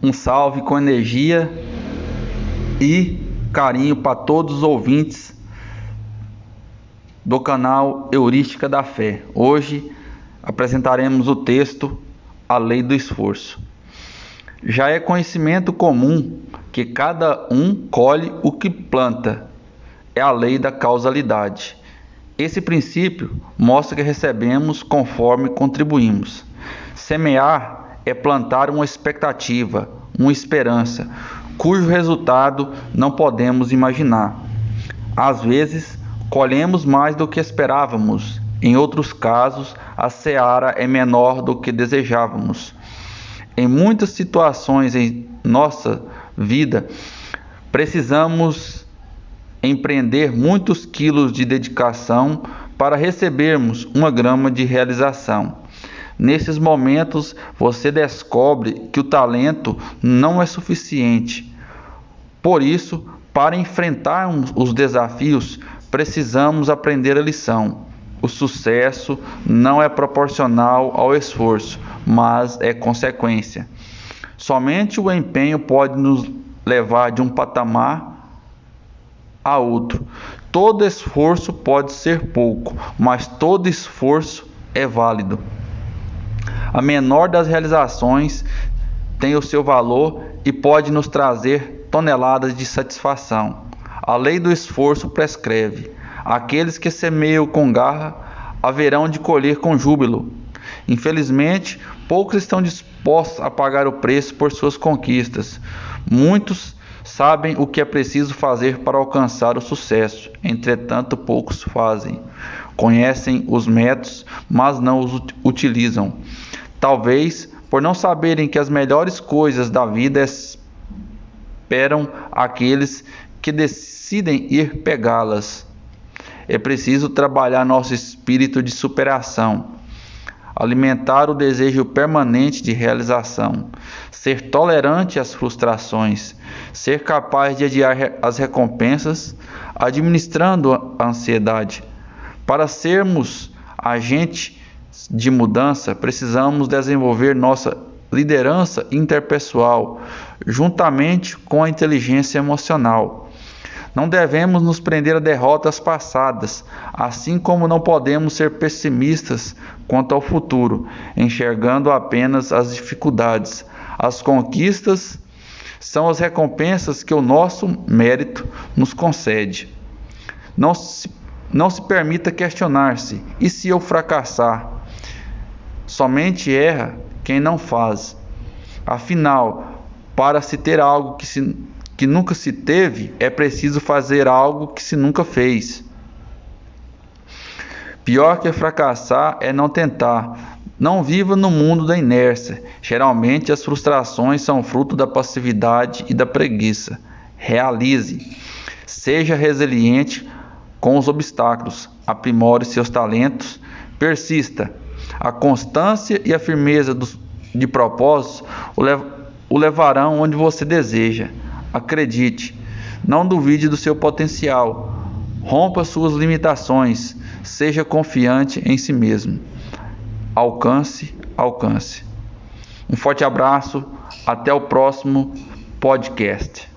Um salve com energia e carinho para todos os ouvintes do canal Heurística da Fé. Hoje apresentaremos o texto A Lei do Esforço. Já é conhecimento comum que cada um colhe o que planta. É a lei da causalidade. Esse princípio mostra que recebemos conforme contribuímos. Semear é plantar uma expectativa, uma esperança, cujo resultado não podemos imaginar. Às vezes, colhemos mais do que esperávamos, em outros casos, a seara é menor do que desejávamos. Em muitas situações em nossa vida, precisamos empreender muitos quilos de dedicação para recebermos uma grama de realização. Nesses momentos, você descobre que o talento não é suficiente. Por isso, para enfrentarmos os desafios, precisamos aprender a lição. O sucesso não é proporcional ao esforço, mas é consequência. Somente o empenho pode nos levar de um patamar a outro. Todo esforço pode ser pouco, mas todo esforço é válido. A menor das realizações tem o seu valor e pode nos trazer toneladas de satisfação. A lei do esforço prescreve: aqueles que semeiam com garra haverão de colher com júbilo. Infelizmente, poucos estão dispostos a pagar o preço por suas conquistas. Muitos sabem o que é preciso fazer para alcançar o sucesso, entretanto, poucos fazem. Conhecem os métodos, mas não os utilizam. Talvez por não saberem que as melhores coisas da vida esperam aqueles que decidem ir pegá-las. É preciso trabalhar nosso espírito de superação, alimentar o desejo permanente de realização, ser tolerante às frustrações, ser capaz de adiar as recompensas, administrando a ansiedade. Para sermos agente de mudança, precisamos desenvolver nossa liderança interpessoal, juntamente com a inteligência emocional. Não devemos nos prender a derrotas passadas, assim como não podemos ser pessimistas quanto ao futuro, enxergando apenas as dificuldades. As conquistas são as recompensas que o nosso mérito nos concede. Não se, não se permita questionar-se: e se eu fracassar? Somente erra quem não faz. Afinal, para se ter algo que, se, que nunca se teve, é preciso fazer algo que se nunca fez. Pior que fracassar é não tentar. Não viva no mundo da inércia. Geralmente as frustrações são fruto da passividade e da preguiça. Realize. Seja resiliente com os obstáculos. Aprimore seus talentos. Persista. A constância e a firmeza dos, de propósitos o, lev, o levarão onde você deseja. Acredite, não duvide do seu potencial. Rompa suas limitações. Seja confiante em si mesmo. Alcance, alcance. Um forte abraço. Até o próximo podcast.